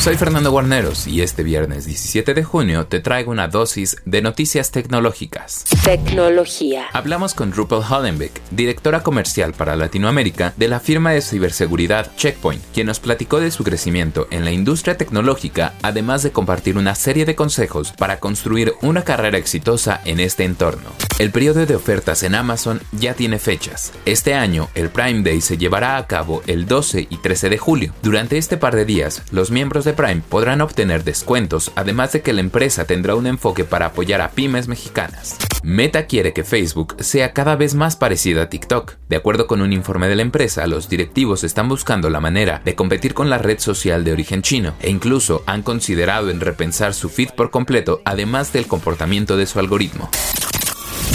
Soy Fernando Guarneros y este viernes 17 de junio te traigo una dosis de noticias tecnológicas. Tecnología. Hablamos con Rupel Hollenbeck, directora comercial para Latinoamérica de la firma de ciberseguridad Checkpoint, quien nos platicó de su crecimiento en la industria tecnológica, además de compartir una serie de consejos para construir una carrera exitosa en este entorno. El periodo de ofertas en Amazon ya tiene fechas. Este año, el Prime Day se llevará a cabo el 12 y 13 de julio. Durante este par de días, los miembros de Prime podrán obtener descuentos, además de que la empresa tendrá un enfoque para apoyar a pymes mexicanas. Meta quiere que Facebook sea cada vez más parecida a TikTok. De acuerdo con un informe de la empresa, los directivos están buscando la manera de competir con la red social de origen chino e incluso han considerado en repensar su feed por completo, además del comportamiento de su algoritmo.